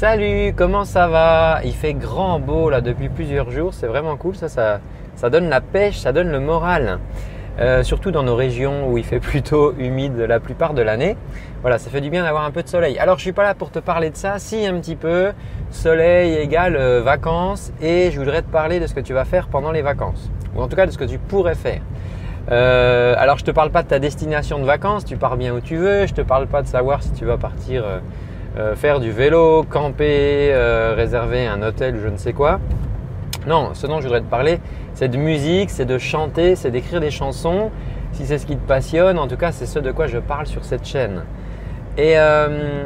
Salut, comment ça va? Il fait grand beau là depuis plusieurs jours, c'est vraiment cool, ça, ça, donne la pêche, ça donne le moral. Euh, surtout dans nos régions où il fait plutôt humide la plupart de l'année. Voilà, ça fait du bien d'avoir un peu de soleil. Alors je suis pas là pour te parler de ça, si un petit peu. Soleil égale euh, vacances et je voudrais te parler de ce que tu vas faire pendant les vacances. Ou en tout cas de ce que tu pourrais faire. Euh, alors je te parle pas de ta destination de vacances, tu pars bien où tu veux. Je te parle pas de savoir si tu vas partir euh, faire du vélo, camper, euh, réserver un hôtel ou je ne sais quoi. Non, ce dont je voudrais te parler, c'est de musique, c'est de chanter, c'est d'écrire des chansons. Si c'est ce qui te passionne, en tout cas, c'est ce de quoi je parle sur cette chaîne. Et euh,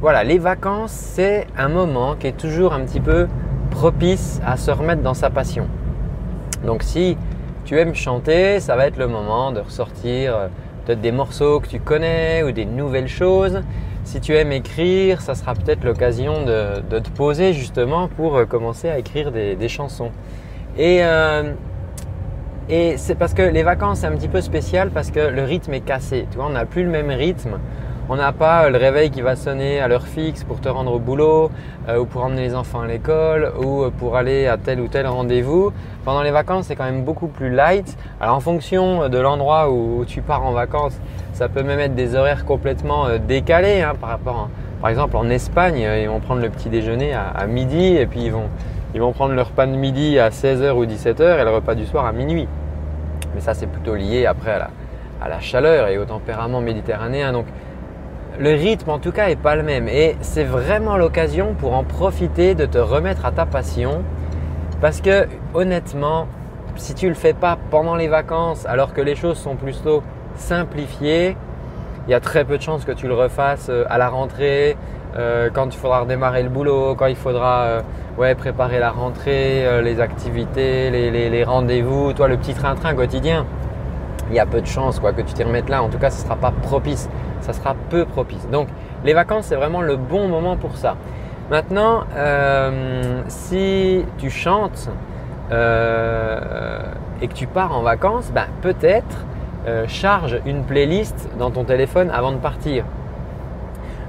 voilà, les vacances, c'est un moment qui est toujours un petit peu propice à se remettre dans sa passion. Donc si tu aimes chanter, ça va être le moment de ressortir peut-être des morceaux que tu connais ou des nouvelles choses. Si tu aimes écrire, ça sera peut-être l'occasion de, te poser justement pour euh, commencer à écrire des, chansons. Euh, et, c'est parce que les vacances, c'est un petit peu spécial parce que le rythme est cassé. Tu vois, on n'a plus le même rythme. On n'a pas le réveil qui va sonner à l'heure fixe pour te rendre au boulot euh, ou pour emmener les enfants à l'école ou pour aller à tel ou tel rendez-vous. Pendant les vacances, c'est quand même beaucoup plus light. Alors en fonction de l'endroit où tu pars en vacances, ça peut même être des horaires complètement euh, décalés hein, par rapport, par exemple en Espagne, euh, ils vont prendre le petit déjeuner à, midi et puis ils vont, ils vont prendre leur repas de midi à 16h ou 17h et le repas du soir à minuit. Mais ça c'est plutôt lié après à la, à la chaleur et au tempérament méditerranéen. Donc le rythme en tout cas est pas le même et c'est vraiment l'occasion pour en profiter de te remettre à ta passion parce que honnêtement si tu le fais pas pendant les vacances alors que les choses sont plutôt simplifié. Il y a très peu de chances que tu le refasses euh, à la rentrée, euh, quand il faudra redémarrer le boulot, quand il faudra euh, préparer la rentrée, les activités, les, rendez-vous, toi le petit train-train quotidien. Il y a peu de chances quoi, que tu t'y remettes là. En tout cas, ce ne sera pas propice. Ça sera peu propice. Donc, les vacances, c'est vraiment le bon moment pour ça. Maintenant, si tu chantes et que tu pars en vacances, ben, peut-être euh, charge une playlist dans ton téléphone avant de partir.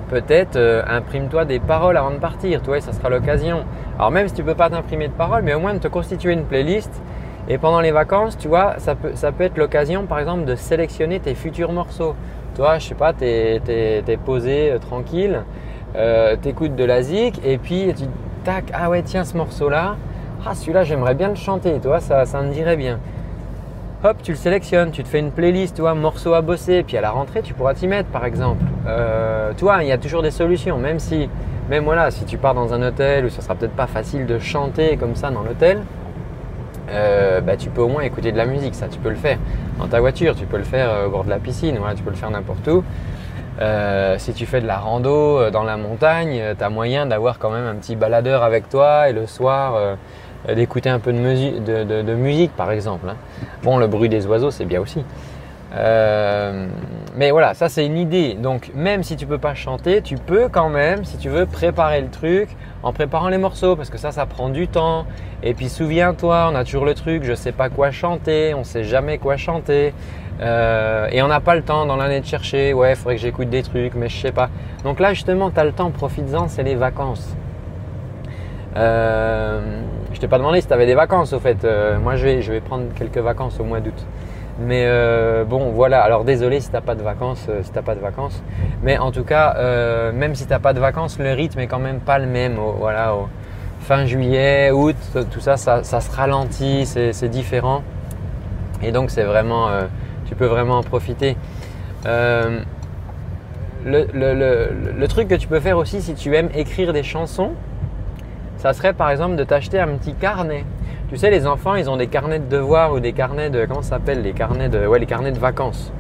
Peut-être euh, imprime-toi des paroles avant de partir, toi, ça sera l'occasion. Alors même si tu ne peux pas t'imprimer de paroles, mais au moins de te constituer une playlist. Et pendant les vacances, tu vois, ça peut, ça peut être l'occasion, par exemple, de sélectionner tes futurs morceaux. Toi, je sais pas, tu es, posé euh, tranquille, tu écoutes de la zik, et puis tu tac, ah ouais, tiens, ce morceau-là, ah celui-là, j'aimerais bien le chanter, toi, ça, ça me dirait bien hop, tu le sélectionnes, tu te fais une playlist, tu vois, morceaux à bosser, puis à la rentrée, tu pourras t'y mettre, par exemple. Euh, tu vois, il y a toujours des solutions, même si, même voilà, si tu pars dans un hôtel où ça sera peut-être pas facile de chanter comme ça dans l'hôtel, euh, bah, tu peux au moins écouter de la musique, ça, tu peux le faire dans ta voiture, tu peux le faire euh, au bord de la piscine, voilà, tu peux le faire n'importe où. si tu fais de la rando dans la montagne, tu as moyen d'avoir quand même un petit baladeur avec toi et le soir, euh, d'écouter un peu de, musique par exemple. Hein. Bon, le bruit des oiseaux, c'est bien aussi. Euh, mais voilà, ça c'est une idée. Donc même si tu peux pas chanter, tu peux quand même, si tu veux, préparer le truc en préparant les morceaux parce que ça, ça prend du temps. Et puis souviens-toi, on a toujours le truc, je sais pas quoi chanter, on sait jamais quoi chanter. Euh, et on n'a pas le temps dans l'année de chercher, ouais, il faudrait que j'écoute des trucs, mais je sais pas. Donc là justement, tu as le temps, profites-en, c'est les vacances. Euh, je t'ai pas demandé si tu avais des vacances au fait. Euh, moi je vais, je vais prendre quelques vacances au mois d'août. Mais euh, bon voilà, alors désolé si t'as pas de vacances, euh, si t'as pas de vacances. Mais en tout cas, même si t'as pas de vacances, le rythme est quand même pas le même. voilà, fin juillet, août, tout ça, ça, se ralentit, c'est différent. Et donc c'est vraiment, tu peux vraiment en profiter. Le, truc que tu peux faire aussi si tu aimes écrire des chansons, ça serait par exemple de t'acheter un petit carnet. Tu sais, les enfants, ils ont des carnets de devoirs ou des carnets de. Comment ça s'appelle Les carnets de. Ouais, les carnets de vacances.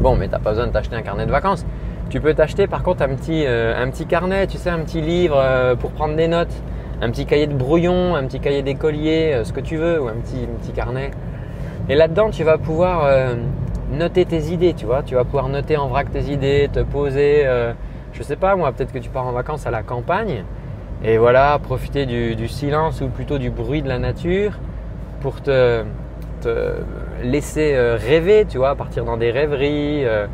Bon, mais tu n'as pas besoin de t'acheter un carnet de vacances. Tu peux t'acheter par contre un petit, euh, un petit carnet, tu sais, un petit livre euh, pour prendre des notes, un petit cahier de brouillon, un petit cahier d'écolier, euh, ce que tu veux, ou un petit, petit carnet. Et là-dedans, tu vas pouvoir noter tes idées, tu vois. Tu vas pouvoir noter en vrac tes idées, te poser. je sais pas, moi, peut-être que tu pars en vacances à la campagne et voilà, profiter du, silence ou plutôt du bruit de la nature pour te, laisser euh, rêver, tu vois, partir dans des rêveries, euh,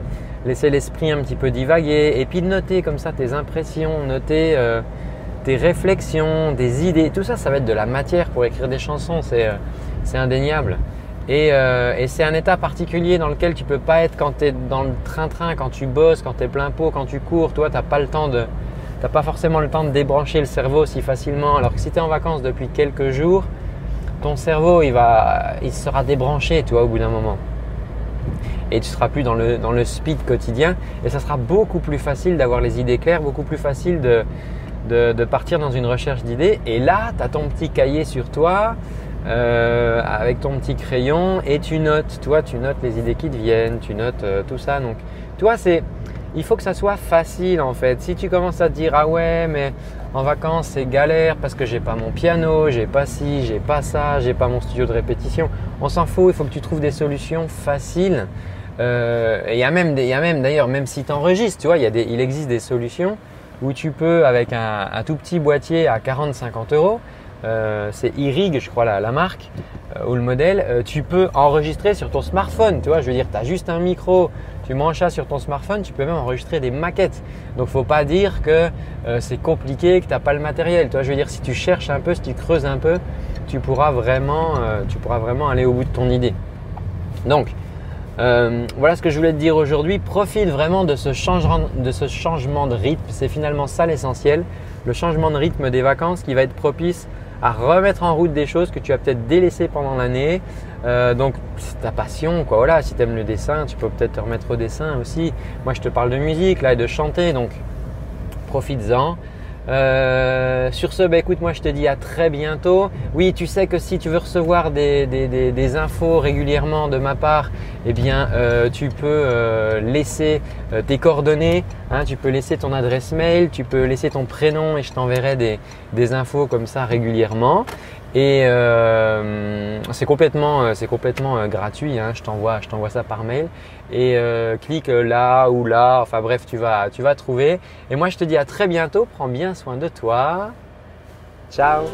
laisser l'esprit un petit peu divaguer et puis noter comme ça tes impressions, noter, euh, tes réflexions, des idées, tout ça, ça va être de la matière pour écrire des chansons, c'est euh, indéniable. Euh, et, c'est un état particulier dans lequel tu peux pas être quand tu es dans le train-train, quand tu bosses, quand tu es plein pot, quand tu cours. Toi, tu n'as pas le temps de, t'as pas forcément le temps de débrancher le cerveau si facilement. Alors que si tu es en vacances depuis quelques jours, ton cerveau, il, va, il sera débranché, toi, au bout d'un moment. Et tu seras plus dans le, dans le speed quotidien. Et ça sera beaucoup plus facile d'avoir les idées claires, beaucoup plus facile de, de, de partir dans une recherche d'idées. Et là, tu as ton petit cahier sur toi. Euh, avec ton petit crayon et tu notes, toi tu notes les idées qui te viennent, tu notes euh, tout ça. Donc toi c'est, il faut que ça soit facile en fait. Si tu commences à te dire ah ouais mais en vacances c'est galère parce que j'ai pas mon piano, j'ai pas ci, j'ai pas ça, j'ai pas mon studio de répétition, on s'en fout. Il faut que tu trouves des solutions faciles. Euh, il y a même, d'ailleurs même si tu enregistres, tu vois, il, existe des solutions où tu peux avec un, tout petit boîtier à 40-50 euros euh, c'est Irig, je crois, la, marque euh, ou le modèle, tu peux enregistrer sur ton smartphone. Tu vois, je veux dire, tu as juste un micro, tu manches ça sur ton smartphone, tu peux même enregistrer des maquettes. Donc, faut pas dire que c'est compliqué, que tu n'as pas le matériel. Tu vois, je veux dire, si tu cherches un peu, si tu creuses un peu, tu pourras vraiment, vraiment aller au bout de ton idée. Donc, voilà ce que je voulais te dire aujourd'hui. Profite vraiment de, ce changement de rythme. C'est finalement ça l'essentiel. Le changement de rythme des vacances qui va être propice à remettre en route des choses que tu as peut-être délaissées pendant l'année. Euh, donc c'est ta passion, quoi. Voilà, si tu aimes le dessin, tu peux peut-être te remettre au dessin aussi. Moi, je te parle de musique là et de chanter, donc profites-en. Euh, sur ce, bah, écoute, moi je te dis à très bientôt. Oui, tu sais que si tu veux recevoir des, infos régulièrement de ma part, eh bien, euh, tu peux euh, laisser tes coordonnées. Hein, tu peux laisser ton adresse mail, tu peux laisser ton prénom et je t'enverrai des infos comme ça régulièrement. Et euh, c'est complètement, euh, c'est complètement euh, gratuit. Hein. Je t'envoie, je t'envoie ça par mail. Et clique là ou là. Enfin bref, tu vas, tu vas trouver. Et moi, je te dis à très bientôt. Prends bien soin de toi. Ciao.